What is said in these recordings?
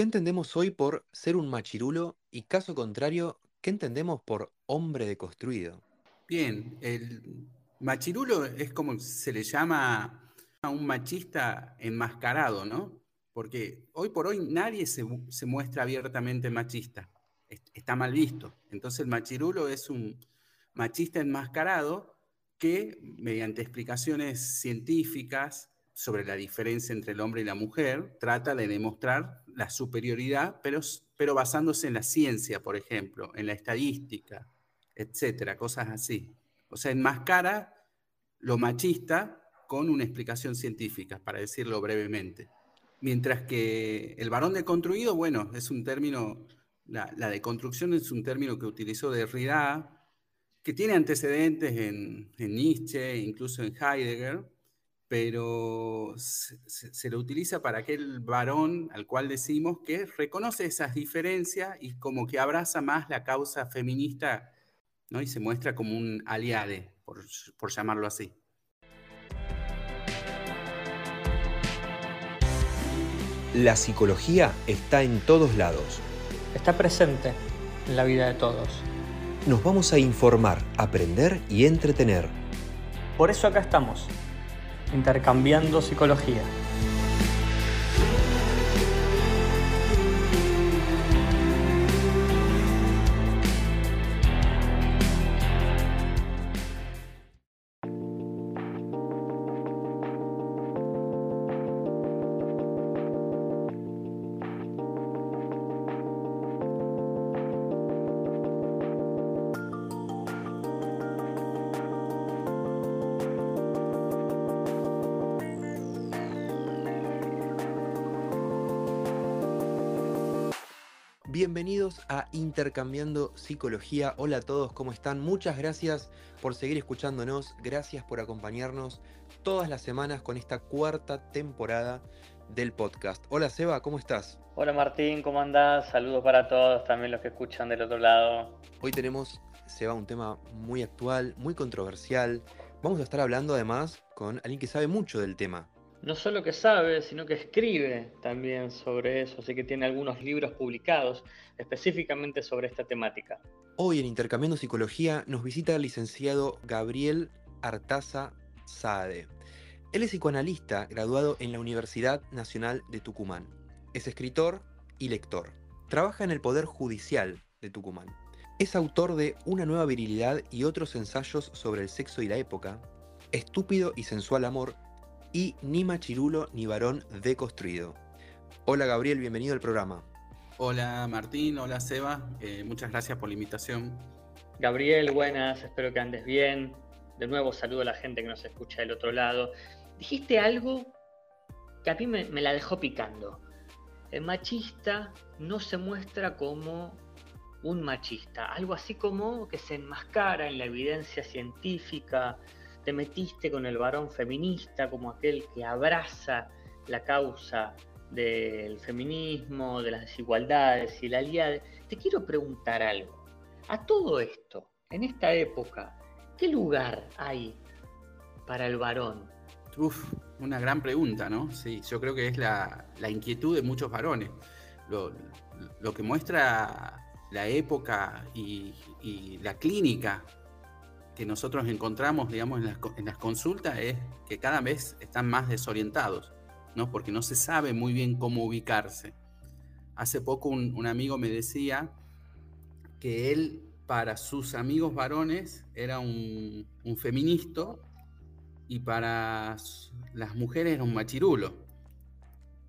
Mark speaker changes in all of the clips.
Speaker 1: ¿Qué entendemos hoy por ser un machirulo y caso contrario, qué entendemos por hombre deconstruido?
Speaker 2: Bien, el machirulo es como se le llama a un machista enmascarado, ¿no? Porque hoy por hoy nadie se, se muestra abiertamente machista, está mal visto. Entonces el machirulo es un machista enmascarado que mediante explicaciones científicas sobre la diferencia entre el hombre y la mujer, trata de demostrar la superioridad, pero, pero basándose en la ciencia, por ejemplo, en la estadística, etcétera, cosas así. O sea, enmascara lo machista con una explicación científica, para decirlo brevemente. Mientras que el varón deconstruido, bueno, es un término, la, la deconstrucción es un término que utilizó Derrida, que tiene antecedentes en, Nietzsche, incluso en Heidegger, pero se, lo utiliza para aquel varón al cual decimos que reconoce esas diferencias y como que abraza más la causa feminista ¿no? y se muestra como un aliade, por, por llamarlo así.
Speaker 1: La psicología está en todos lados.
Speaker 3: Está presente en la vida de todos
Speaker 1: nos vamos a informar, aprender y entretener.
Speaker 3: Por eso acá estamos, intercambiando psicología.
Speaker 1: Intercambiando Psicología. Hola a todos, ¿cómo están? Muchas gracias por seguir escuchándonos, gracias por acompañarnos todas las semanas con esta cuarta temporada del podcast. Hola Seba, ¿cómo estás?
Speaker 3: Hola Martín, ¿cómo andás? Saludos para todos, también los que escuchan del otro lado.
Speaker 1: Hoy tenemos, Seba, un tema muy actual, muy controversial. Vamos a estar hablando además con alguien que sabe mucho del tema
Speaker 3: no solo que sabe, sino que escribe también sobre eso, así que tiene algunos libros publicados específicamente sobre esta temática.
Speaker 1: Hoy en Intercambiando Psicología nos visita el licenciado Gabriel Artaza Saade. Él es psicoanalista graduado en la Universidad Nacional de Tucumán. Es escritor y lector. Trabaja en el Poder Judicial de Tucumán. Es autor de Una nueva virilidad y otros ensayos sobre el sexo y la época, Estúpido y sensual amor y ni machirulo ni varón deconstruido. Hola Gabriel, bienvenido al programa.
Speaker 2: Hola Martín, hola Seba, eh, muchas gracias por la invitación.
Speaker 3: Gabriel, buenas, espero que andes bien. De nuevo saludo a la gente que nos escucha del otro lado. Dijiste algo que a mí me, me la dejó picando. El machista no se muestra como un machista, algo así como que se enmascara en la evidencia científica, te metiste con el varón feminista como aquel que abraza la causa del feminismo, de las desigualdades y la alianza. Te quiero preguntar algo. A todo esto, en esta época, ¿qué lugar hay para el varón?
Speaker 2: Uf, una gran pregunta, ¿no? Sí, yo creo que es la, inquietud de muchos varones. Lo, que muestra la época y la clínica que nosotros encontramos, digamos, en las, consultas es que cada vez están más desorientados, ¿no? Porque no se sabe muy bien cómo ubicarse. Hace poco un, amigo me decía que él, para sus amigos varones, era un, un feminista y para las mujeres era un machirulo.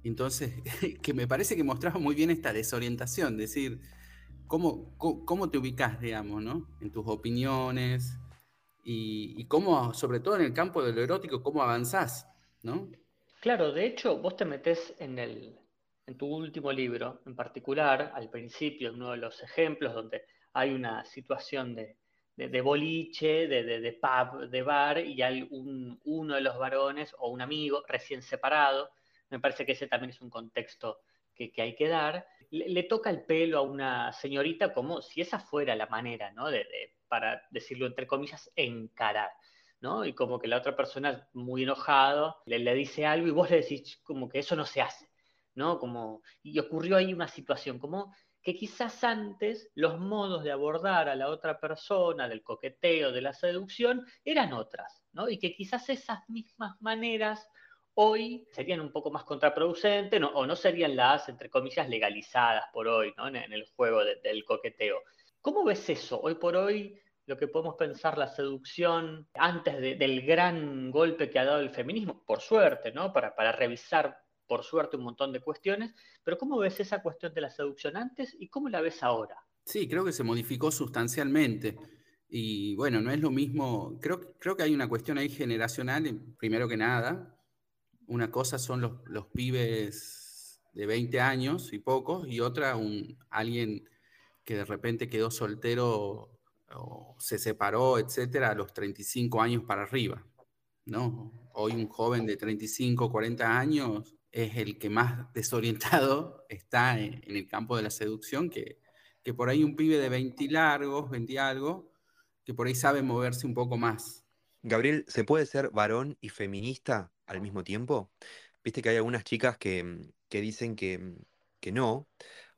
Speaker 2: Entonces, que me parece que mostraba muy bien esta desorientación, decir, cómo, cómo, te ubicas, digamos, ¿no? En tus opiniones, y, cómo, sobre todo en el campo de lo erótico, cómo avanzás, ¿no?
Speaker 3: Claro, de hecho, vos te metés en, el, en tu último libro, en particular, al principio, uno de los ejemplos donde hay una situación de, de, boliche, de, de, pub, de bar, y hay un, uno de los varones o un amigo recién separado. Me parece que ese también es un contexto que, que hay que dar. Le, toca el pelo a una señorita como si esa fuera la manera, ¿no? de para decirlo entre comillas, encarar. ¿no? Y como que la otra persona muy enojado, le, dice algo y vos le decís como que eso no se hace. ¿no? Como, y ocurrió ahí una situación, como que quizás antes los modos de abordar a la otra persona, del coqueteo, de la seducción, eran otras, ¿no? Y que quizás esas mismas maneras hoy serían un poco más contraproducentes o no serían las, entre comillas, legalizadas por hoy, ¿no? En, el juego del coqueteo. ¿Cómo ves eso? Hoy por hoy, lo que podemos pensar la seducción antes del gran golpe que ha dado el feminismo, por suerte, ¿no? Para, para revisar por suerte, un montón de cuestiones, pero ¿cómo ves esa cuestión de la seducción antes y cómo la ves ahora?
Speaker 2: Sí, creo que se modificó sustancialmente. Y bueno, no es lo mismo, creo, creo que hay una cuestión ahí generacional, primero que nada. Una cosa son los, los pibes de 20 años y pocos, y otra un, alguien que de repente quedó soltero o se separó, etcétera, a los 35 años para arriba. ¿no? Hoy un joven de 35, 40 años es el que más desorientado está en, el campo de la seducción, que, que, por ahí un pibe de 20 largos, 20 algo, que por ahí sabe moverse un poco más.
Speaker 1: Gabriel, ¿se puede ser varón y feminista al mismo tiempo? Viste que hay algunas chicas que, que dicen que, que no,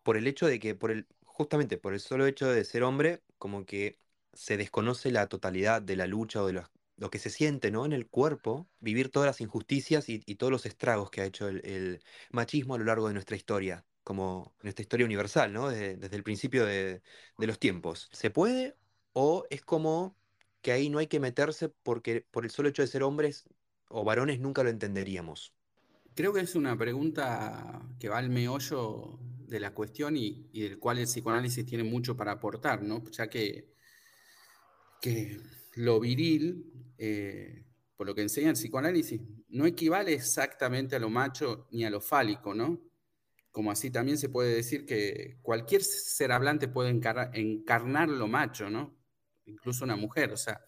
Speaker 1: por el hecho de que, por el, justamente por el solo hecho de ser hombre, como que se desconoce la totalidad de la lucha o de lo que se siente ¿no? en el cuerpo, vivir todas las injusticias y, todos los estragos que ha hecho el, machismo a lo largo de nuestra historia, como nuestra historia universal, ¿no? desde, el principio de, los tiempos. ¿Se puede o es como que ahí no hay que meterse porque por el solo hecho de ser hombres o varones nunca lo entenderíamos?
Speaker 2: Creo que es una pregunta que va al meollo de la cuestión y, del cual el psicoanálisis tiene mucho para aportar, ¿no? Ya que, que lo viril, eh, por lo que enseña el psicoanálisis, no equivale exactamente a lo macho ni a lo fálico, ¿no? Como así también se puede decir que cualquier ser hablante puede encarnar, lo macho, ¿no? Incluso una mujer, o sea,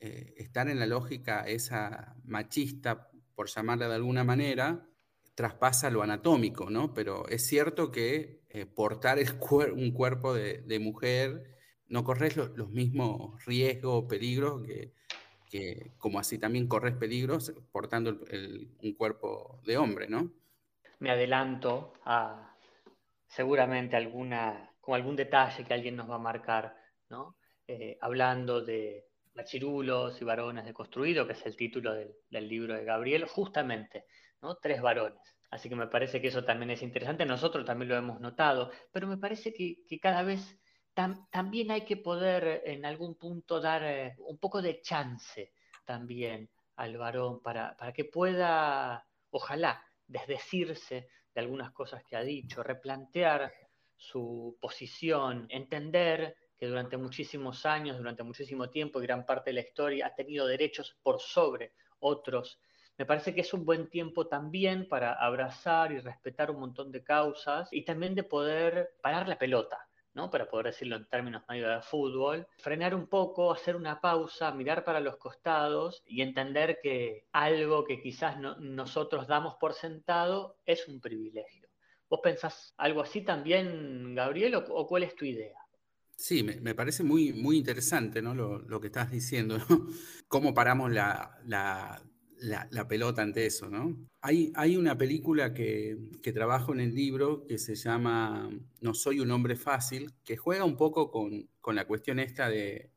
Speaker 2: eh, estar en la lógica esa machista, por llamarla de alguna manera, traspasa lo anatómico, ¿no? Pero es cierto que eh, portar un cuerpo de, de mujer no corres los, mismos riesgos o peligros que, como así también corres peligros portando un cuerpo de hombre, ¿no?
Speaker 3: Me adelanto a seguramente alguna, como algún detalle que alguien nos va a marcar, ¿no? Eh, hablando de machirulos y varones deconstruidos, que es el título del, libro de Gabriel, justamente, Tres varones. Así que me parece que eso también es interesante, nosotros también lo hemos notado, pero me parece que, que cada vez también hay que poder eh, en algún punto dar eh, un poco de chance también al varón para, para, que pueda, ojalá, desdecirse de algunas cosas que ha dicho, replantear su posición, entender que durante muchísimos años, durante muchísimo tiempo y gran parte de la historia ha tenido derechos por sobre otros. Me parece que es un buen tiempo también para abrazar y respetar un montón de causas y también de poder parar la pelota para poder decirlo en términos medio de fútbol, frenar un poco, hacer una pausa, mirar para los costados y entender que algo que quizás nosotros damos por sentado es un privilegio. ¿Vos pensás algo así también, Gabriel, o, cuál es tu idea?
Speaker 2: Sí, me, parece muy, muy interesante ¿no? lo, que estás diciendo, cómo paramos la, pelota ante eso, ¿no? Hay, hay una película que, que, trabajo en el libro que se llama No soy un hombre fácil, que juega un poco con, con la cuestión esta de,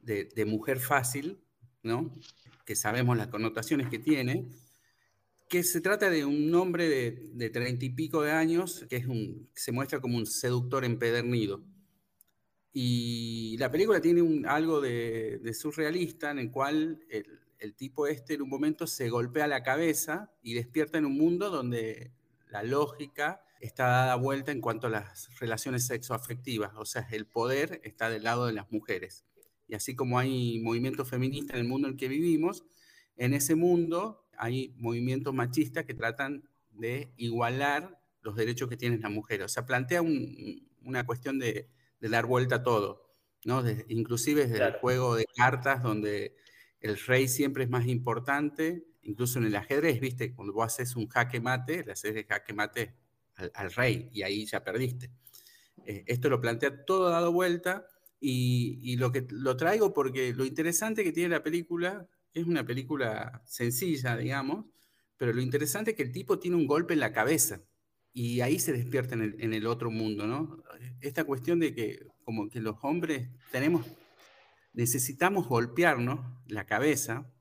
Speaker 2: de, mujer fácil, ¿no? Que sabemos las connotaciones que tiene, que se trata de un hombre de treinta y pico de años que es un, se muestra como un seductor empedernido. Y la película tiene un, algo de, surrealista en el cual el tipo este en un momento se golpea la cabeza y despierta en un mundo donde la lógica está dada vuelta en cuanto a las relaciones sexoafectivas, o sea, el poder está del lado de las mujeres. Y así como hay movimiento feminista en el mundo en el que vivimos, en ese mundo hay movimientos machistas que tratan de igualar los derechos que tienen las mujeres. O sea, plantea una cuestión de, dar vuelta a todo, ¿no? inclusive desde el juego de cartas donde el rey siempre es más importante, incluso en el ajedrez, viste, cuando vos haces un jaque mate, le haces el jaque mate al, rey y ahí ya perdiste. Eh, esto lo plantea todo dado vuelta y, lo, que, lo traigo porque lo interesante que tiene la película es una película sencilla, digamos, pero lo interesante es que el tipo tiene un golpe en la cabeza. y ahí se despierta en el, en el, otro mundo, ¿no? Esta cuestión de que como que los hombres tenemos, necesitamos golpearnos la cabeza,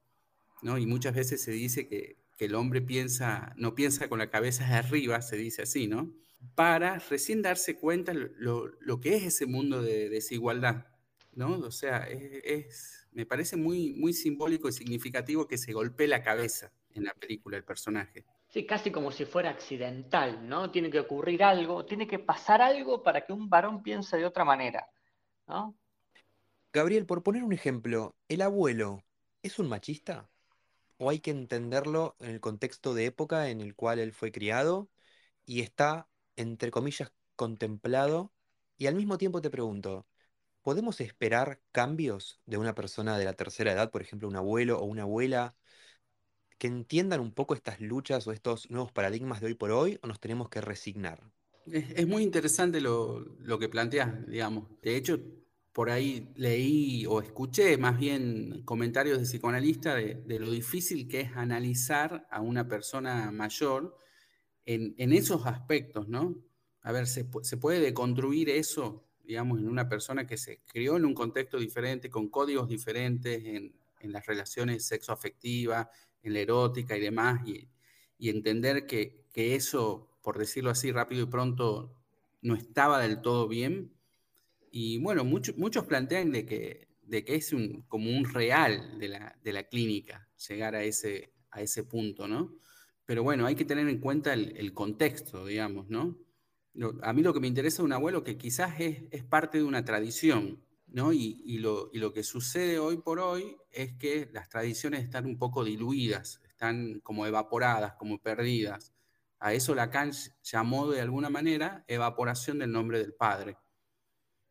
Speaker 2: ¿no? Y muchas veces se dice que, el hombre piensa, no piensa con la cabeza de arriba, se dice así, ¿no? Para recién darse cuenta lo, lo que es ese mundo de desigualdad, ¿no? O sea, es, es, me parece muy, muy simbólico y significativo que se golpee la cabeza en la película el personaje.
Speaker 3: Sí, casi como si fuera accidental, ¿no? Tiene que ocurrir algo, tiene que pasar algo para que un varón piense de otra manera, ¿no?
Speaker 1: Gabriel, por poner un ejemplo, ¿el abuelo es un machista? ¿O hay que entenderlo en el contexto de época en el cual él fue criado y está, entre comillas, contemplado? Y al mismo tiempo te pregunto, ¿podemos esperar cambios de una persona de la tercera edad, por ejemplo, un abuelo o una abuela, que entiendan un poco estas luchas o estos nuevos paradigmas de hoy por hoy o nos tenemos que resignar?
Speaker 2: Es, muy interesante lo, lo, que planteas, digamos. De hecho, por ahí leí o escuché más bien comentarios de psicoanalistas de, lo difícil que es analizar a una persona mayor en, esos aspectos, ¿no? A ver, ¿se, se puede deconstruir eso, digamos, en una persona que se crió en un contexto diferente, con códigos diferentes, en, las relaciones sexoafectivas, en la erótica y demás, y, y entender que, eso, por decirlo así rápido y pronto, no estaba del todo bien. Y bueno, mucho, muchos plantean de que, de que es un, como un real de la, de la clínica llegar a ese, a ese punto, ¿no? Pero bueno, hay que tener en cuenta el, contexto, digamos, ¿no? A mí lo que me interesa de un abuelo que quizás es, es parte de una tradición, ¿no? Y, y, lo, y, lo, que sucede hoy por hoy es que las tradiciones están un poco diluidas, están como evaporadas, como perdidas. A eso Lacan llamó de alguna manera evaporación del nombre del padre.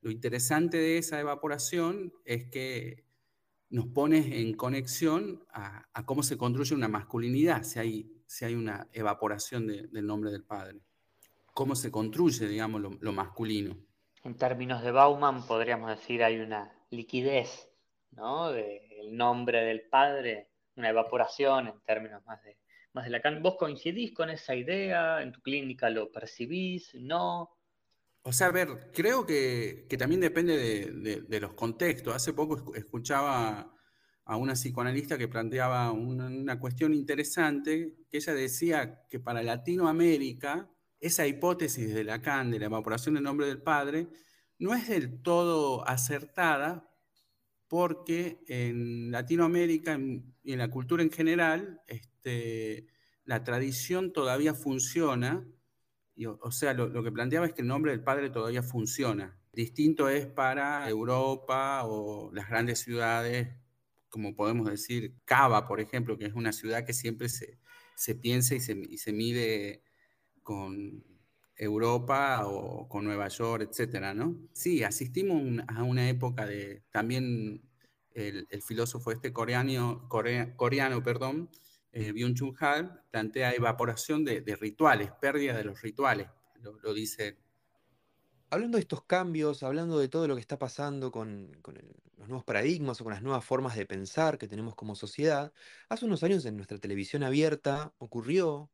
Speaker 2: Lo interesante de esa evaporación es que nos pone en conexión a, cómo se construye una masculinidad, si hay, una evaporación de, del nombre del padre. Cómo se construye, digamos, lo, lo masculino
Speaker 3: en términos de Bauman, podríamos decir hay una liquidez ¿no? del nombre del padre, una evaporación en términos más de, más de Lacan. ¿Vos coincidís con esa idea? ¿En tu clínica lo percibís? ¿No?
Speaker 2: O sea, a ver, creo que, que también depende de, de, los contextos. Hace poco escuchaba a una psicoanalista que planteaba una, una cuestión interesante, que ella decía que para Latinoamérica esa hipótesis de Lacan, de la evaporación del nombre del padre, no es del todo acertada porque en Latinoamérica y en la cultura en general, este, la tradición todavía funciona, o sea, lo, que planteaba es que el nombre del padre todavía funciona. Distinto es para Europa o las grandes ciudades, como podemos decir, Cava, por ejemplo, que es una ciudad que siempre se, se piensa y se, y se mide con Europa o con Nueva York, etcétera, ¿no? Sí, asistimos a una época de también el, filósofo este coreano, corea, coreano perdón, eh, Byung-Chul Han, plantea evaporación de, rituales, pérdida de los rituales, lo, dice.
Speaker 1: Hablando de estos cambios, hablando de todo lo que está pasando con, los nuevos paradigmas o con las nuevas formas de pensar que tenemos como sociedad, hace unos años en nuestra televisión abierta ocurrió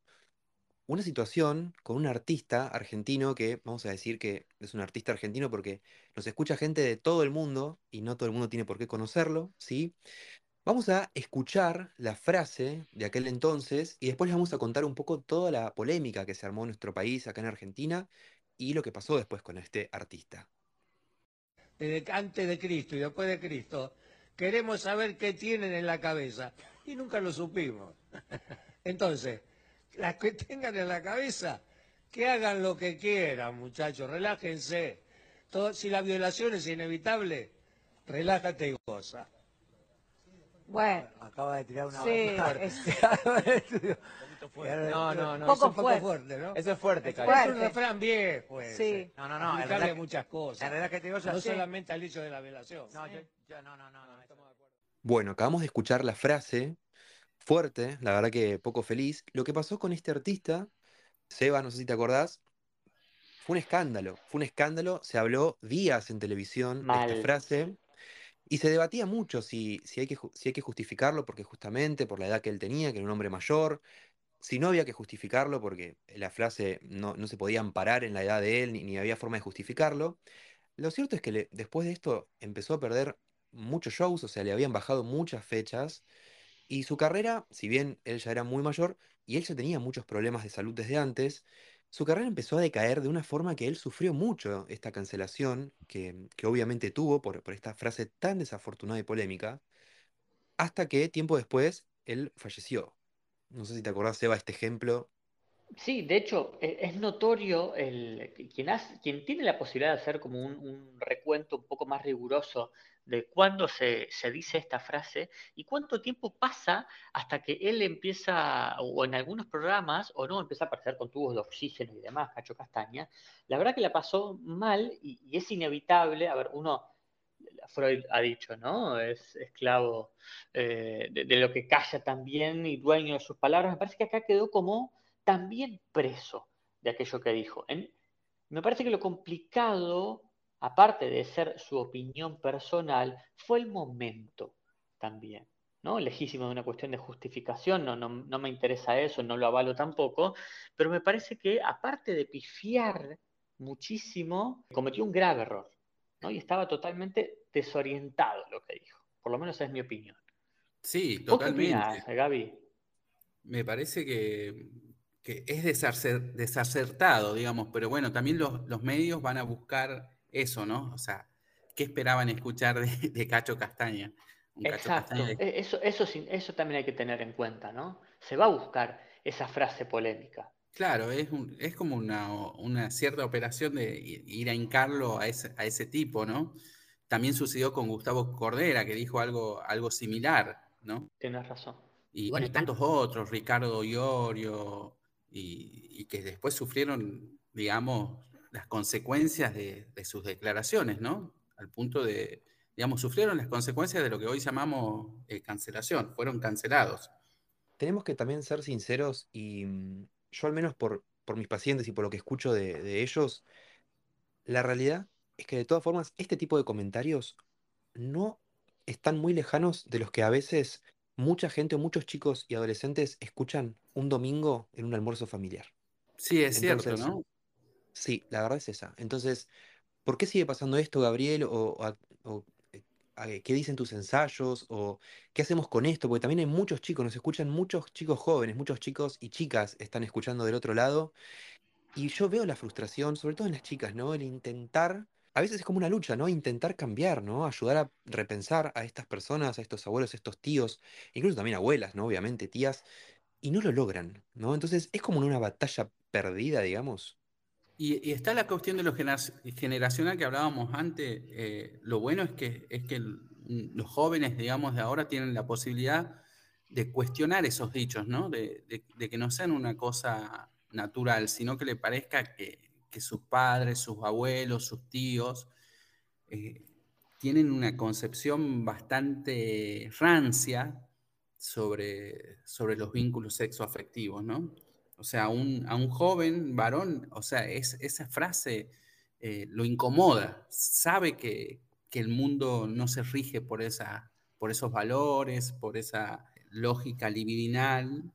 Speaker 1: una situación con un artista argentino que, vamos a decir que es un artista argentino porque nos escucha gente de todo el mundo y no todo el mundo tiene por qué conocerlo, ¿sí? Vamos a escuchar la frase de aquel entonces y después les vamos a contar un poco toda la polémica que se armó en nuestro país, acá en Argentina, y lo que pasó después con este artista.
Speaker 4: Desde antes de Cristo y después de Cristo, queremos saber qué tienen en la cabeza y nunca lo supimos. Entonces, las que tengan en la cabeza, que hagan lo que quieran, muchachos, relájense. Si la violación es inevitable, relájate y goza.
Speaker 5: Bueno,
Speaker 6: acaba de tirar una
Speaker 5: sí, es...
Speaker 6: No, no, no,
Speaker 5: poco
Speaker 6: eso es
Speaker 5: fuerte.
Speaker 6: poco fuerte, ¿no?
Speaker 4: Eso es fuerte,
Speaker 6: Es
Speaker 5: fuerte.
Speaker 4: Es un refrán viejo. ese.
Speaker 5: Sí.
Speaker 6: No, no, no, en realidad
Speaker 4: a muchas cosas.
Speaker 6: En realidad que te digo,
Speaker 4: no
Speaker 6: sí.
Speaker 4: solamente al hecho de la violación.
Speaker 6: No, yo, yo- no, no, no, no, eso-
Speaker 1: Bueno, acabamos de escuchar la frase fuerte, la verdad que poco feliz. Lo que pasó con este artista, Seba, no sé si te acordás, fue un escándalo. Fue un escándalo, se habló días en televisión de
Speaker 3: Mal.
Speaker 1: esta frase y se debatía mucho si, si, hay que, si hay que justificarlo porque justamente por la edad que él tenía, que era un hombre mayor, si no había que justificarlo, porque la frase no, no se podía amparar en la edad de él, ni, ni había forma de justificarlo, lo cierto es que después de esto empezó a perder muchos shows, o sea, le habían bajado muchas fechas, y su carrera, si bien él ya era muy mayor y él ya tenía muchos problemas de salud desde antes, su carrera empezó a decaer de una forma que él sufrió mucho esta cancelación, que, que obviamente tuvo por, por esta frase tan desafortunada y polémica, hasta que tiempo después él falleció. No sé si te acordás, Seba, este ejemplo.
Speaker 3: Sí, de hecho, e- es notorio el, quien, quien tiene la posibilidad de hacer como un, recuento un poco más riguroso de cuándo se, se dice esta frase y cuánto tiempo pasa hasta que él empieza, o en algunos programas, o no, empieza a aparecer con tubos de oxígeno y demás, Cacho Castaña. La verdad que la pasó mal y, y es inevitable, a ver, uno, Freud ha dicho, ¿no? Es esclavo eh, de, de lo que calla también y dueño de sus palabras. Me parece que acá quedó como también preso de aquello que dijo. En- me parece que lo complicado, aparte de ser su opinión personal, fue el momento también. ¿no? Lejísimo de una cuestión de justificación, no, no, no me interesa eso, no lo avalo tampoco, pero me parece que aparte de pifiar muchísimo, cometió un grave error, ¿no? Y estaba totalmente desorientado lo que dijo, por lo menos esa es mi opinión.
Speaker 2: Sí,
Speaker 3: ¿Vos qué
Speaker 2: totalmente.
Speaker 3: opinás, Gaby?
Speaker 2: Me parece que, que es desacer- desacertado, digamos, pero bueno, también los, los medios van a buscar eso, ¿no? O sea, ¿qué esperaban escuchar de, de Cacho Castaña? Un Cacho
Speaker 3: Exacto,
Speaker 2: Castaña de-
Speaker 3: e- eso, eso, sí- eso también hay que tener en cuenta, ¿no? Se va a buscar esa frase polémica.
Speaker 2: Claro, es, un- es como una, una cierta operación de ir a hincarlo a ese, a ese tipo, ¿no? También sucedió con Gustavo Cordera, que dijo algo, algo similar, ¿no?
Speaker 3: Tienes razón.
Speaker 2: Y,
Speaker 6: Bueno,
Speaker 2: y
Speaker 6: tan-
Speaker 2: tantos otros, Ricardo Iorio, y, que después sufrieron, digamos, las consecuencias de, de sus declaraciones, ¿no? Al punto de, digamos, sufrieron las consecuencias de lo que hoy llamamos eh, cancelación, fueron cancelados.
Speaker 1: Tenemos que también ser sinceros y mm, yo al menos por, por mis pacientes y por lo que escucho de, de ellos, la realidad es que de todas formas este tipo de comentarios no están muy lejanos de los que a veces mucha gente muchos chicos y adolescentes escuchan un domingo en un almuerzo familiar.
Speaker 2: Sí, es cierto, ¿no?
Speaker 1: sí, la verdad es esa. Entonces, ¿por qué sigue pasando esto, Gabriel? O, o eh, a- ¿qué dicen tus ensayos? ¿O qué hacemos con esto? Porque también hay muchos chicos, nos escuchan muchos chicos jóvenes, muchos chicos y chicas están escuchando del otro lado. Y yo veo la frustración, sobre todo en las chicas, ¿no? El intentar, a veces es como una lucha, ¿no? Intentar cambiar, ¿no? Ayudar a repensar a estas personas, a estos abuelos, a estos tíos, incluso también abuelas, ¿no? Obviamente, tías, y no lo logran, ¿no? Entonces es como una batalla perdida, digamos.
Speaker 2: Y, está la cuestión de lo gener- generacional que hablábamos antes. eh, lo bueno es que, es que el- los jóvenes, digamos, de ahora tienen la posibilidad de cuestionar esos dichos, ¿no? De que no sean una cosa natural, sino que le parezca que, que sus padres, sus abuelos, sus tíos eh, tienen una concepción bastante rancia sobre, sobre los vínculos sexoafectivos, ¿no? O sea, a un, a un joven varón, o sea, es, esa frase eh, lo incomoda, sabe que, que el mundo no se rige por, esa, por esos valores, por esa lógica libidinal.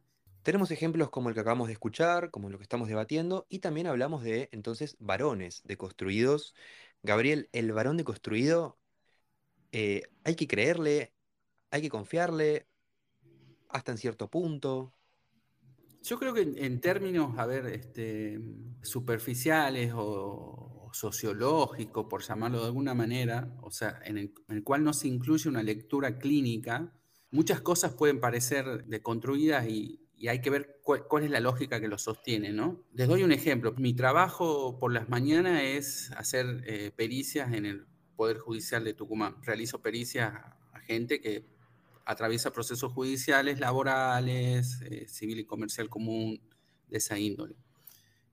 Speaker 1: Tenemos ejemplos como el que acabamos de escuchar, como lo que estamos debatiendo, y también hablamos de, entonces, varones deconstruidos. Gabriel, el varón deconstruido, eh, hay que creerle, hay que confiarle, hasta en cierto punto.
Speaker 2: Yo creo que en, términos, a ver, este, superficiales o, o sociológicos, por llamarlo de alguna manera, o sea, en el cual no se incluye una lectura clínica, muchas cosas pueden parecer deconstruidas y, y hay que ver cuál, es la lógica que lo sostiene, ¿no? Les doy un ejemplo. Mi trabajo por las mañanas es hacer eh, pericias en el Poder Judicial de Tucumán. Realizo pericias a, gente que atraviesa procesos judiciales, laborales, eh, civil y comercial común, de esa índole.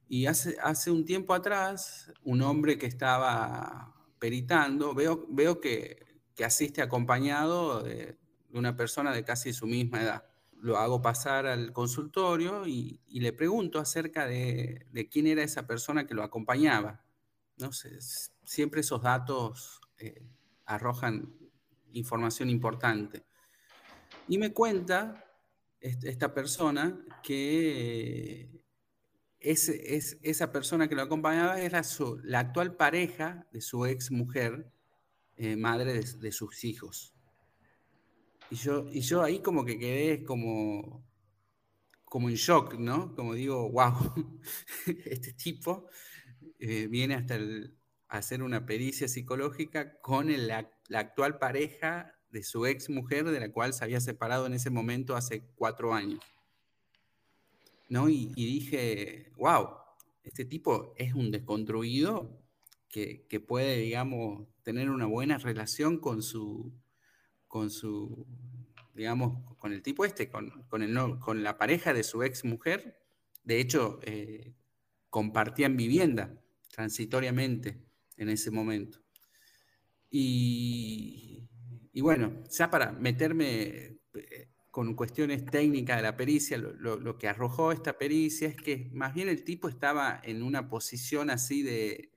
Speaker 2: Y hace, hace un tiempo atrás, un hombre que estaba peritando, veo, veo que, que asiste acompañado de, de, una persona de casi su misma edad. Lo hago pasar al consultorio y, le pregunto acerca de, quién era esa persona que lo acompañaba. No sé, siempre esos datos eh, arrojan información importante. Y me cuenta esta persona que es, es, esa persona que lo acompañaba era la actual pareja de su ex mujer, eh, madre de, sus hijos. Y yo, y yo ahí como que quedé como, como en shock, ¿no? Como digo, wow, este tipo eh, viene hasta hacer una pericia psicológica con la actual pareja de su ex mujer, de la cual se había separado en ese momento hace cuatro años. ¿No? Y, dije, wow, este tipo es un desconstruido que, puede, digamos, tener una buena relación con su, con su, digamos, con el tipo este, con, el, con la pareja de su ex mujer. De hecho, eh, compartían vivienda transitoriamente en ese momento. Y, y bueno, ya para meterme eh, con cuestiones técnicas de la pericia, lo, que arrojó esta pericia es que más bien el tipo estaba en una posición así de,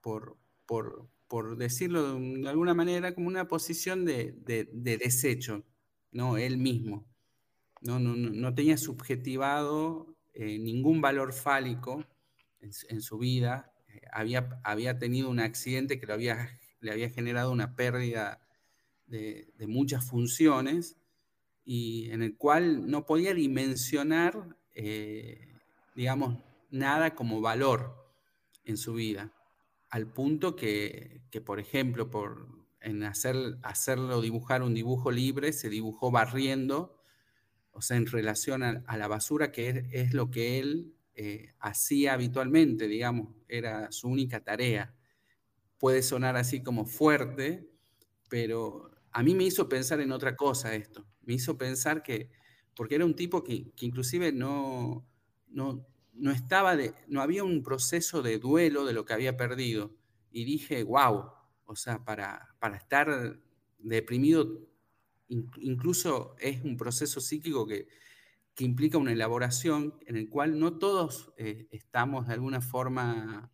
Speaker 2: por, por, decirlo de alguna manera, como una posición de, desecho, ¿no? Él mismo. No, no, tenía subjetivado eh, ningún valor fálico en, su vida. Eh, había, había tenido un accidente que lo había, le había generado una pérdida de, muchas funciones y en el cual no podía dimensionar, eh, digamos, nada como valor en su vida, al punto que, por ejemplo, por, en hacer, hacerlo dibujar un dibujo libre, se dibujó barriendo, o sea, en relación a, la basura, que es, lo que él eh, hacía habitualmente, digamos, era su única tarea. Puede sonar así como fuerte, pero a mí me hizo pensar en otra cosa esto. Me hizo pensar que, porque era un tipo que, inclusive no, no, no, estaba de, no había un proceso de duelo de lo que había perdido. Y dije, wow, o sea, para, para estar deprimido, incluso es un proceso psíquico que, que implica una elaboración en el cual no todos eh, estamos de alguna forma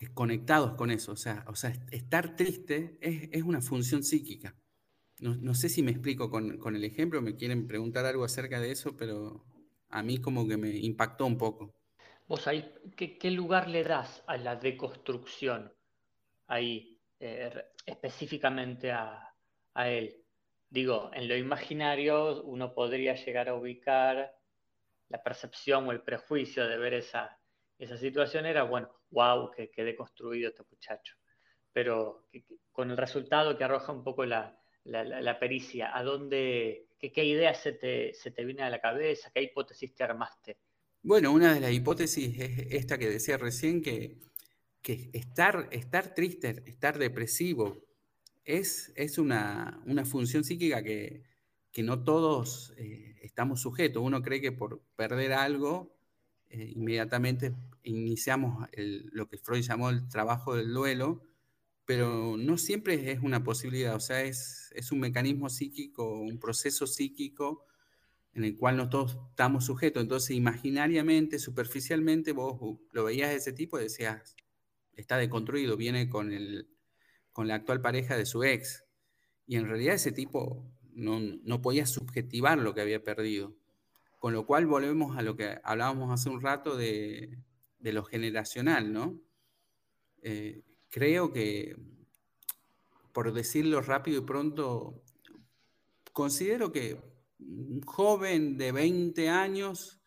Speaker 2: eh, conectados con eso. O sea, o sea estar triste es, es una función psíquica. No, sé si me explico con, el ejemplo, me quieren preguntar algo acerca de eso, pero a mí como que me impactó un poco.
Speaker 3: Vos ahí, ¿qué, lugar le das a la deconstrucción ahí, eh, específicamente a, él? Digo, en lo imaginario uno podría llegar a ubicar la percepción o el prejuicio de ver esa, esa situación era, bueno, wow, que, que deconstruido este muchacho. Pero con el resultado que arroja un poco la, la, pericia? ¿A dónde, qué, qué idea se te, se te viene a la cabeza? ¿Qué hipótesis te armaste?
Speaker 2: Bueno, una de las hipótesis es esta que decía recién, que, estar, triste, estar depresivo, es, una, función psíquica que, no todos eh, estamos sujetos. Uno cree que por perder algo, eh, inmediatamente iniciamos lo que Freud llamó el trabajo del duelo, pero no siempre es una posibilidad, o sea, es un mecanismo psíquico, un proceso psíquico en el cual no todos estamos sujetos. Entonces, imaginariamente, superficialmente, vos lo veías de ese tipo y decías, está deconstruido, viene con, el, con la actual pareja de su ex. Y en realidad ese tipo no, no podía subjetivar lo que había perdido. Con lo cual volvemos a lo que hablábamos hace un rato de, de lo generacional, ¿no? Eh, creo que, por decirlo rápido y pronto, considero que un joven de 20 años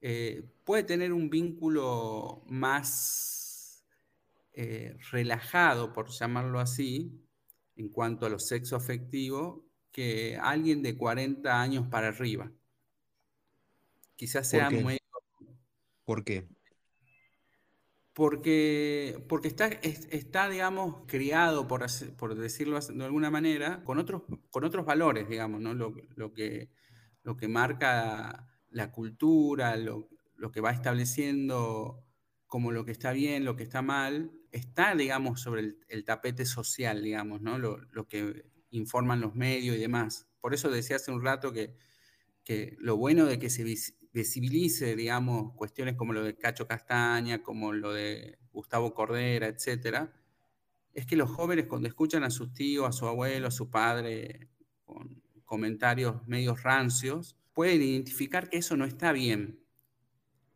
Speaker 2: eh, puede tener un vínculo más eh, relajado, por llamarlo así, en cuanto a lo sexo afectivo, que alguien de 40 años para arriba. Quizás sea muy...
Speaker 1: ¿Por qué?
Speaker 2: Porque, porque está, está, digamos, criado, por, por decirlo de alguna manera, con otros, con otros valores, digamos, ¿no? Lo, lo que, lo que marca la cultura, lo, lo, que va estableciendo como lo que está bien, lo que está mal, está, digamos, sobre el, tapete social, digamos, ¿no? Lo, lo, que informan los medios y demás. Por eso decía hace un rato que, que lo bueno de que se visibilice, digamos, cuestiones como lo de Cacho Castaña, como lo de Gustavo Cordera, etcétera, es que los jóvenes cuando escuchan a sus tíos, a su abuelo, a su padre, con comentarios medios rancios, pueden identificar que eso no está bien,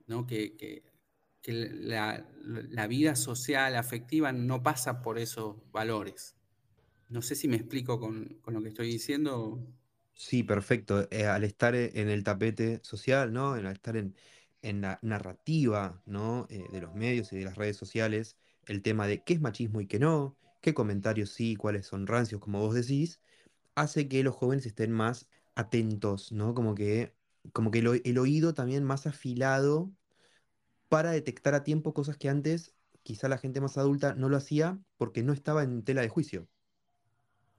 Speaker 2: ¿no? que, que- que la, la vida social, afectiva, no pasa por esos valores. No sé si me explico con, con lo que estoy diciendo.
Speaker 1: Sí, perfecto. Eh, al estar e- en el tapete social, ¿no? Al estar en, la narrativa, ¿no? eh, de los medios y de las redes sociales, el tema de qué es machismo y qué no, qué comentarios sí, cuáles son rancios, como vos decís, hace que los jóvenes estén más atentos, ¿no? Como que, como que el oído también más afilado para detectar a tiempo cosas que antes quizá la gente más adulta no lo hacía porque no estaba en tela de juicio.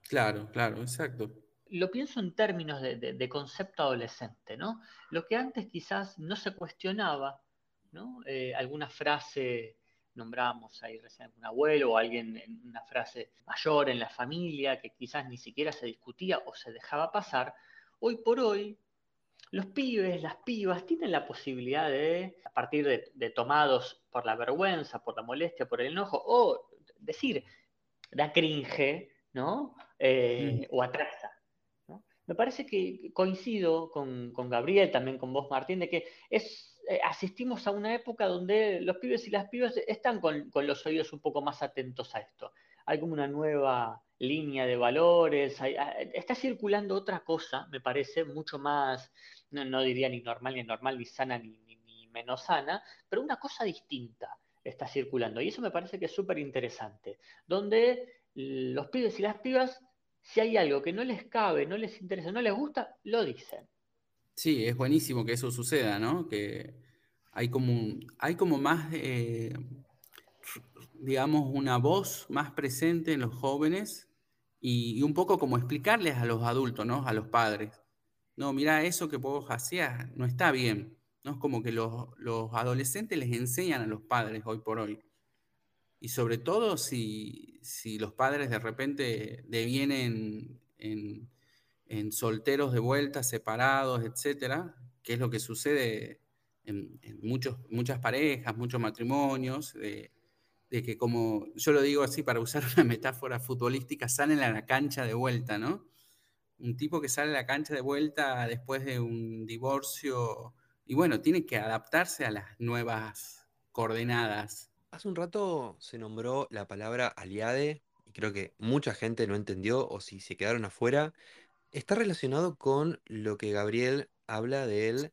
Speaker 2: Claro, claro, exacto.
Speaker 3: Lo pienso en términos de, de- de concepto adolescente, ¿no? Lo que antes quizás no se cuestionaba, ¿no? Eh, alguna frase, nombrábamos ahí recién un abuelo o alguien en una frase mayor en la familia que quizás ni siquiera se discutía o se dejaba pasar, hoy por hoy los pibes, las pibas tienen la posibilidad de, a partir de, de tomados por la vergüenza, por la molestia, por el enojo, o decir, da cringe, ¿no? Eh, o atrasa. Me parece que coincido con, con Gabriel, también con vos, Martín, de que es, eh, asistimos a una época donde los pibes y las pibas están con, con los oídos un poco más atentos a esto. Hay como una nueva línea de valores, ah, está circulando otra cosa, me parece, mucho más, no, no diría ni normal, ni normal, ni sana, ni, ni- ni menos sana, pero una cosa distinta está circulando. Y eso me parece que es súper interesante, donde los pibes y las pibas, si hay algo que no les cabe, no les interesa, no les gusta, lo dicen.
Speaker 2: Sí, es buenísimo que eso suceda, ¿no? Que hay como, un- hay como más, eh, digamos, una voz más presente en los jóvenes y, y un poco como explicarles a los adultos, ¿no? A los padres. No, mira, eso que vos hacías no está bien, ¿no? Es como que los, los adolescentes les enseñan a los padres hoy por hoy. Y sobre todo si, si los padres de repente devienen en, en solteros de vuelta, separados, etcétera, que es lo que sucede en, muchos, muchas parejas, muchos matrimonios, de, de que como yo lo digo así para usar una metáfora futbolística, salen a la cancha de vuelta, ¿no? Un tipo que sale a la cancha de vuelta después de un divorcio y bueno, tiene que adaptarse a las nuevas coordenadas.
Speaker 1: Hace un rato se nombró la palabra aliade y creo que mucha gente no entendió o si se quedaron afuera. Está relacionado con lo que Gabriel habla del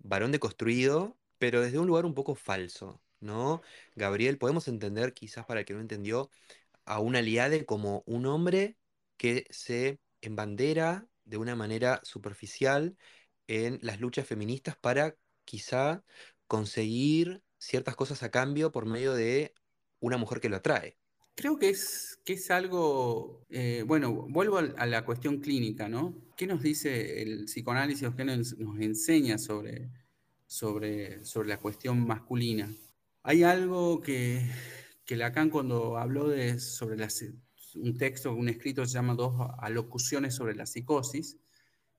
Speaker 1: varón deconstruido, pero desde un lugar un poco falso, ¿no? Gabriel, podemos entender, quizás para el que no entendió, a un aliade como un hombre que se embandera de una manera superficial en las luchas feministas para quizá conseguir ciertas cosas a cambio por medio de una mujer que lo atrae.
Speaker 2: Creo que es, que es algo, eh, bueno, vuelvo a la cuestión clínica, ¿no? ¿Qué nos dice el psicoanálisis o qué nos, enseña sobre, sobre, sobre la cuestión masculina? Hay algo que, que Lacan cuando habló de, sobre un texto, un escrito se llama Dos alocuciones sobre la psicosis,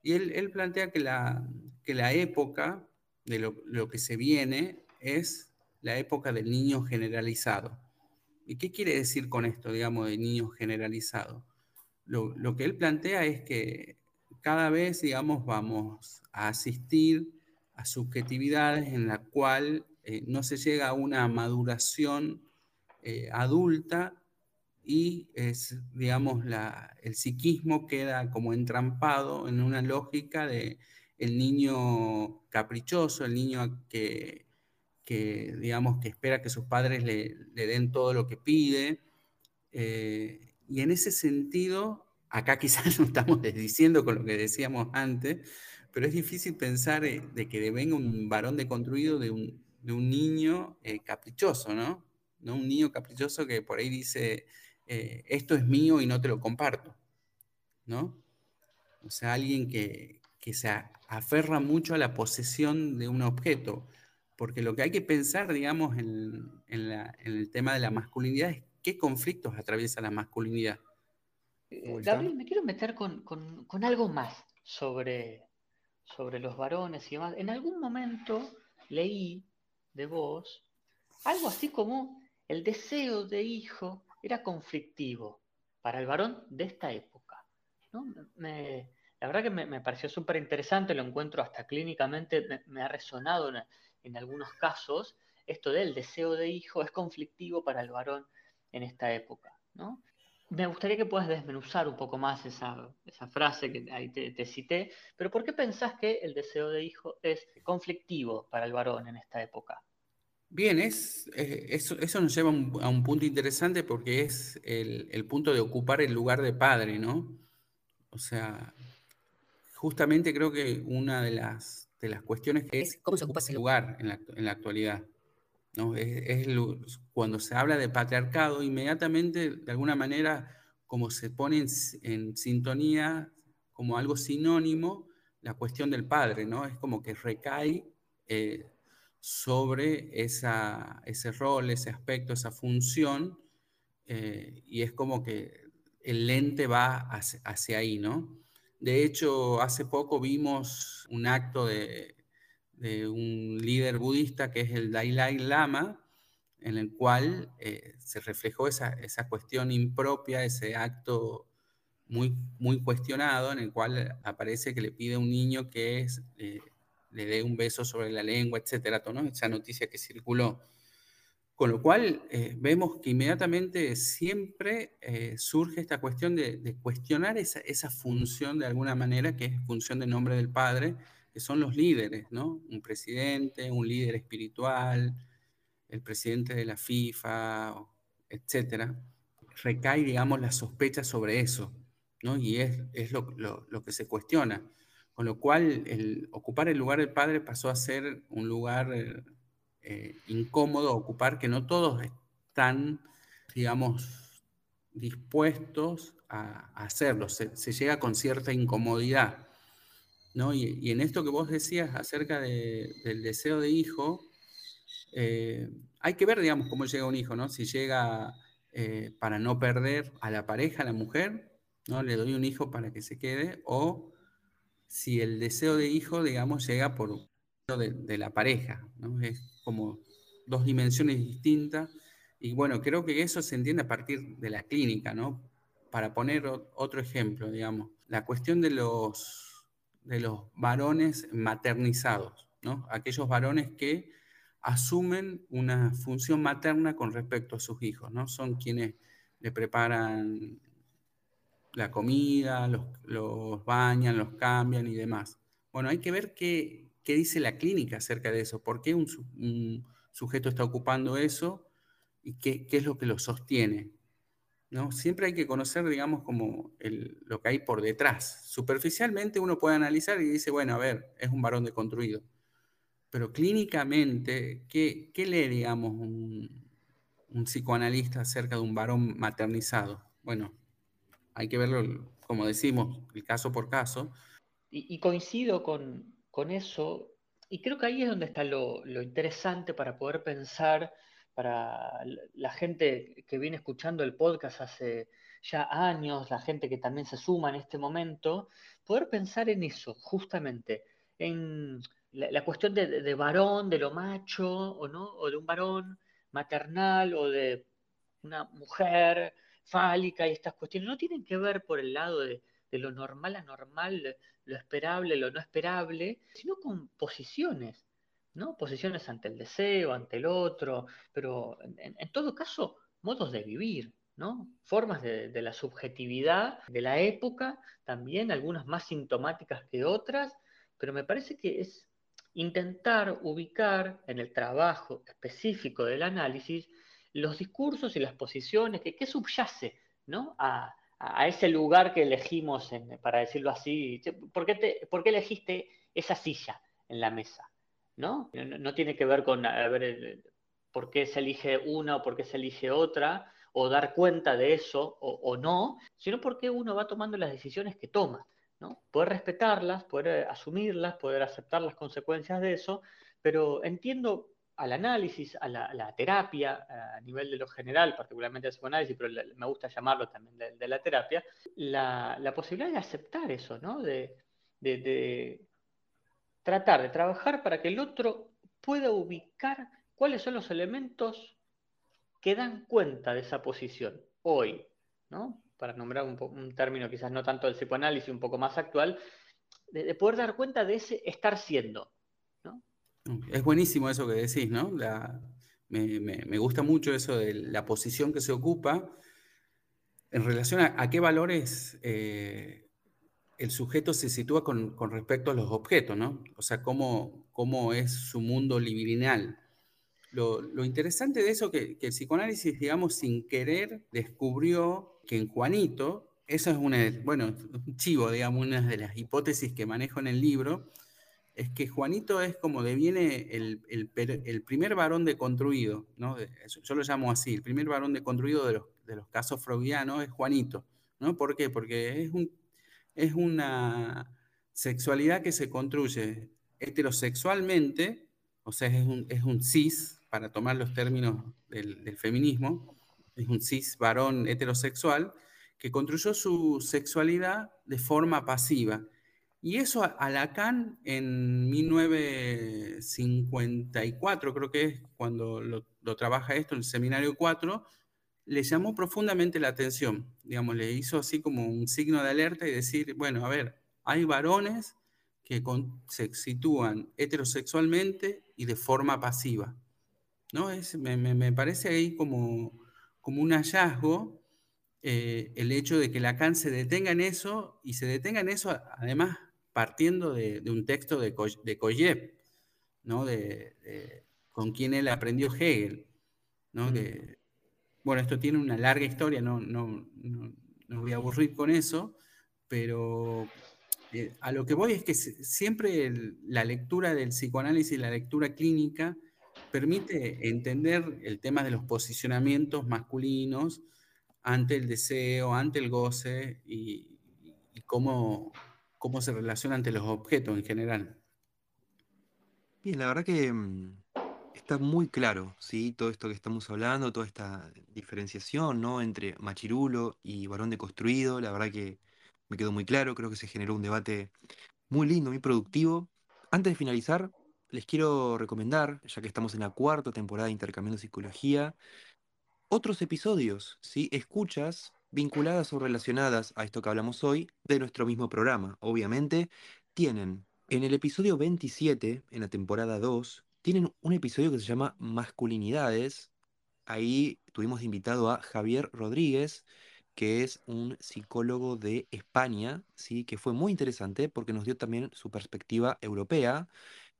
Speaker 2: y él, él plantea que la, que la época de lo, lo que se viene es la época del niño generalizado. ¿Y qué quiere decir con esto, digamos, de niño generalizado? Lo, lo que él plantea es que cada vez, digamos, vamos a asistir a subjetividades en la cual eh, no se llega a una maduración eh, adulta y es, digamos, la, el psiquismo queda como entrampado en una lógica de el niño caprichoso, el niño que, que digamos, que espera que sus padres le, le den todo lo que pide. Eh, y en ese sentido, acá quizás no estamos desdiciendo con lo que decíamos antes, pero es difícil pensar eh, de que venga un varón deconstruido de un, de un niño eh, caprichoso, ¿no? ¿no? Un niño caprichoso que por ahí dice, esto es mío y no te lo comparto, ¿no? O sea, alguien que, que se aferra mucho a la posesión de un objeto, porque lo que hay que pensar, digamos, en, en, la, en el tema de la masculinidad es qué conflictos atraviesa la masculinidad.
Speaker 3: Eh, Gabriel, me quiero meter con, con, con algo más sobre, sobre los varones y demás. En algún momento leí de vos algo así como el deseo de hijo era conflictivo para el varón de esta época. ¿no? Me, la verdad que me, pareció súper interesante, lo encuentro hasta clínicamente, me, ha resonado en, en, algunos casos, esto del deseo de hijo es conflictivo para el varón en esta época, ¿no? Me gustaría que puedas desmenuzar un poco más esa, esa frase que ahí te, cité, pero ¿por qué pensás que el deseo de hijo es conflictivo para el varón en esta época?
Speaker 2: Bien, es, eh, eso, eso, nos lleva a un punto interesante porque es el, el, punto de ocupar el lugar de padre, ¿no? O sea, justamente creo que una de las, de las cuestiones que es cómo se ocupa ese lugar en la, en la actualidad. ¿no? Es, es, cuando se habla de patriarcado, inmediatamente, de alguna manera, como se pone en, en, sintonía, como algo sinónimo, la cuestión del padre, ¿no? Es como que recae eh, sobre esa, ese rol, ese aspecto, esa función, eh, y es como que el lente va hacia, hacia, ahí, ¿no? De hecho, hace poco vimos un acto de, un líder budista que es el Dalai Lama, en el cual eh, se reflejó esa, esa, cuestión impropia, ese acto muy, muy cuestionado, en el cual aparece que le pide a un niño que eh, le dé un beso sobre la lengua, etcétera, ¿no? esa noticia que circuló. Con lo cual eh, vemos que inmediatamente siempre eh, surge esta cuestión de, cuestionar esa, esa, función de alguna manera, que es función de nombre del Padre, que son los líderes, ¿no? Un presidente, un líder espiritual, el presidente de la FIFA, etcétera. Recae, digamos, la sospecha sobre eso, ¿no? Y es, es lo, lo, lo, que se cuestiona. Con lo cual, el, ocupar el lugar del padre pasó a ser un lugar eh, incómodo, ocupar que no todos están, digamos, dispuestos a, hacerlo. Se, llega con cierta incomodidad. ¿no? Y, en esto que vos decías acerca de, del deseo de hijo, eh, hay que ver, digamos, cómo llega un hijo, ¿no? Si llega eh, para no perder a la pareja, a la mujer, ¿no? Le doy un hijo para que se quede, o si el deseo de hijo, digamos, llega por de, la pareja. Es como dos dimensiones distintas. Y bueno, creo que eso se entiende a partir de la clínica, ¿no? Para poner otro ejemplo, digamos, la cuestión de los de los varones maternizados, ¿no? aquellos varones que asumen una función materna con respecto a sus hijos, ¿no? son quienes le preparan la comida, los, los bañan, los cambian y demás. Bueno, hay que ver qué, qué dice la clínica acerca de eso, por qué un, sujeto está ocupando eso y qué, es lo que lo sostiene. ¿no? Siempre hay que conocer, digamos, como lo que hay por detrás. Superficialmente uno puede analizar y dice, bueno, a ver, es un varón deconstruido. Pero clínicamente, ¿qué, qué lee, digamos, un, psicoanalista acerca de un varón maternizado? Bueno, hay que verlo, como decimos, el caso por caso.
Speaker 3: Y coincido con, con, eso, y creo que ahí es donde está lo, interesante para poder pensar para la gente que viene escuchando el podcast hace ya años, la gente que también se suma en este momento, poder pensar en eso, justamente, en la, la cuestión de, de, varón, de lo macho, o no, o de un varón maternal, o de una mujer fálica, y estas cuestiones. No tienen que ver por el lado de, de lo normal a normal, lo esperable, lo no esperable, sino con posiciones ¿no? Posiciones ante el deseo, ante el otro, pero en, todo caso, modos de vivir, ¿no? Formas de, de, la subjetividad de la época, también algunas más sintomáticas que otras, pero me parece que es intentar ubicar en el trabajo específico del análisis los discursos y las posiciones que, que subyace ¿no? a, a, ese lugar que elegimos, para decirlo así. ¿Por qué, te, ¿Por qué elegiste esa silla en la mesa? ¿no? ¿no? Tiene que ver con ver por qué se elige una o por qué se elige otra, o dar cuenta de eso o, no, sino porque uno va tomando las decisiones que toma. ¿no? Poder respetarlas, poder asumirlas, poder aceptar las consecuencias de eso, pero entiendo al análisis, a la, terapia, a nivel de lo general, particularmente el psicoanálisis, pero me gusta llamarlo también de, la terapia, la, posibilidad de aceptar eso, ¿no? de, tratar de trabajar para que el otro pueda ubicar cuáles son los elementos que dan cuenta de esa posición hoy, ¿no? Para nombrar un término quizás no tanto del psicoanálisis, un poco más actual, de, poder dar cuenta de ese estar siendo.
Speaker 2: Es buenísimo eso que decís, ¿no? me, gusta mucho eso de la posición que se ocupa en relación a, qué valores eh, el sujeto se sitúa con, respecto a los objetos, ¿no? O sea, cómo, cómo es su mundo libidinal. Lo, interesante de eso que, que el psicoanálisis, digamos, sin querer, descubrió que en Juanito eso es una, bueno, un chivo, digamos, una de las hipótesis que manejo en el libro, es que Juanito es como deviene el, el, primer varón deconstruido, ¿no? Yo lo llamo así, el primer varón deconstruido de los, de los casos freudianos es Juanito, ¿no? ¿Por qué? Porque es, un, es una sexualidad que se construye heterosexualmente, o sea, es un, es un cis, para tomar los términos del, del feminismo, es un cis varón heterosexual, que construyó su sexualidad de forma pasiva. Y eso a Lacan en 1954, creo que es cuando lo, trabaja esto en el Seminario 4, le llamó profundamente la atención. Digamos, le hizo así como un signo de alerta y decir, bueno, a ver, hay varones que se sitúan heterosexualmente y de forma pasiva. ¿no? Es, me, parece ahí como, como un hallazgo eh, el hecho de que Lacan se detenga en eso y se detenga en eso además partiendo de, un texto de, de ¿no? De, con quien él aprendió Hegel. ¿no? Mm. bueno, esto tiene una larga historia, no, no, no, voy a aburrir con eso, pero eh, a lo que voy es que siempre la lectura del psicoanálisis, la lectura clínica, permite entender el tema de los posicionamientos masculinos, ante el deseo, ante el goce y, cómo, cómo, se relaciona ante los objetos en general.
Speaker 1: Bien, la verdad que mm, está muy claro, ¿sí? Todo esto que estamos hablando, toda esta diferenciación, ¿no? Entre machirulo y varón deconstruido, la verdad que me quedó muy claro, creo que se generó un debate muy lindo, muy productivo. Antes de finalizar, les quiero recomendar, ya que estamos en la cuarta temporada de Intercambiando Psicología, otros episodios, ¿sí? escuchas vinculadas o relacionadas a esto que hablamos hoy de nuestro mismo programa. Obviamente, tienen en el episodio 27, en la temporada 2, tienen un episodio que se llama Masculinidades. Ahí tuvimos invitado a Javier Rodríguez, que es un psicólogo de España, ¿sí? que fue muy interesante porque nos dio también su perspectiva europea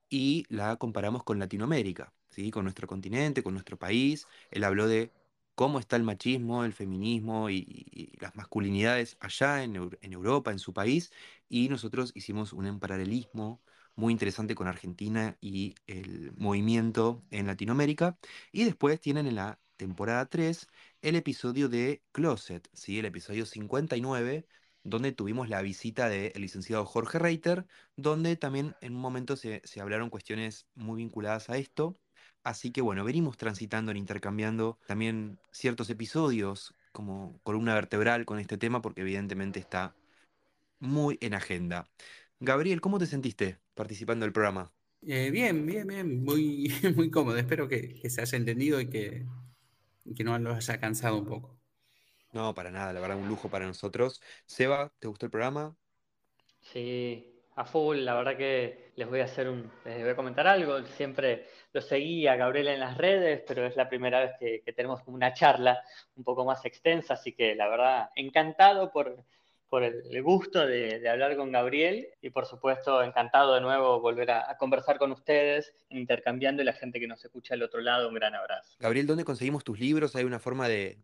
Speaker 1: y la comparamos con Latinoamérica, ¿sí? con nuestro continente, con nuestro país. Él habló de cómo está el machismo, el feminismo y, las masculinidades allá en, Europa, en su país, y nosotros hicimos un paralelismo muy interesante con Argentina y el movimiento en Latinoamérica. Y después tienen en la temporada 3 el episodio de Closet, ¿sí? el episodio 59, donde tuvimos la visita del licenciado Jorge Reiter, donde también en un momento se hablaron cuestiones muy vinculadas a esto. Así que bueno, venimos transitando, intercambiando también ciertos episodios como columna vertebral con este tema porque evidentemente está muy en agenda. Gabriel, ¿cómo te sentiste participando del programa?
Speaker 2: Eh, bien, bien, bien, muy, muy cómodo. Espero que, se haya entendido y que, que no lo haya cansado un poco.
Speaker 1: No, para nada, la verdad, un lujo para nosotros. Seba, ¿te gustó el programa?
Speaker 3: Sí, a full, la verdad que les voy a hacer un, les voy a comentar algo, siempre lo seguí a Gabriela en las redes, pero es la primera vez que, tenemos una charla un poco más extensa, así que la verdad, encantado por, por el gusto de, hablar con Gabriel y por supuesto encantado de nuevo volver a, a, conversar con ustedes, intercambiando y la gente que nos escucha al otro lado, un gran abrazo.
Speaker 1: Gabriel, ¿dónde conseguimos tus libros? ¿Hay una forma de,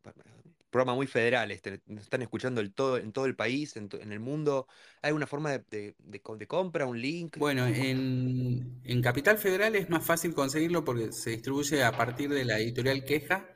Speaker 1: programa muy federal, este, nos están escuchando el todo, en todo el país, en, el mundo. ¿Hay una forma de, compra, un link?
Speaker 2: Bueno, en, en, Capital Federal es más fácil conseguirlo porque se distribuye a partir de la editorial Queja.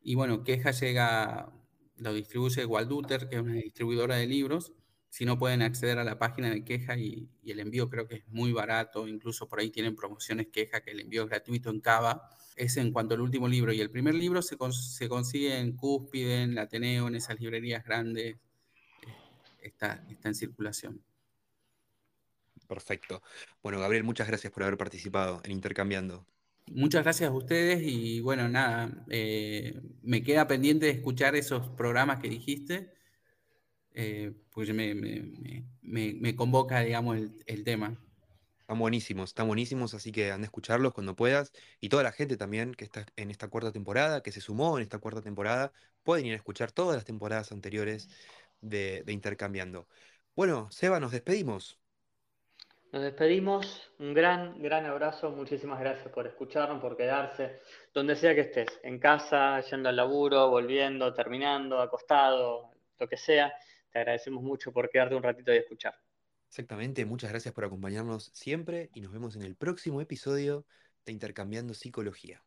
Speaker 2: Y bueno, Queja llega, lo distribuye Walduter, que es una distribuidora de libros. Si no pueden acceder a la página de Queja y, y el envío creo que es muy barato, incluso por ahí tienen promociones Queja que el envío es gratuito en Cava es en cuanto al último libro. Y el primer libro se, consigue en Cúspide, en Ateneo, en esas librerías grandes. Eh, está, está en circulación.
Speaker 1: Perfecto. Bueno, Gabriel, muchas gracias por haber participado en Intercambiando.
Speaker 2: Muchas gracias a ustedes y bueno, nada, eh, me queda pendiente de escuchar esos programas que dijiste, eh, porque me, me- me- me convoca, digamos, el, el tema.
Speaker 1: Están buenísimos, están buenísimos, así que anda a escucharlos cuando puedas. Y toda la gente también que está en esta cuarta temporada, que se sumó en esta cuarta temporada, pueden ir a escuchar todas las temporadas anteriores de, de Intercambiando. Bueno, Seba, nos despedimos.
Speaker 3: Nos despedimos, un gran, gran abrazo, muchísimas gracias por escucharnos, por quedarse, donde sea que estés, en casa, yendo al laburo, volviendo, terminando, acostado, lo que sea, te agradecemos mucho por quedarte un ratito y escuchar.
Speaker 1: Exactamente, muchas gracias por acompañarnos siempre y nos vemos en el próximo episodio de Intercambiando Psicología.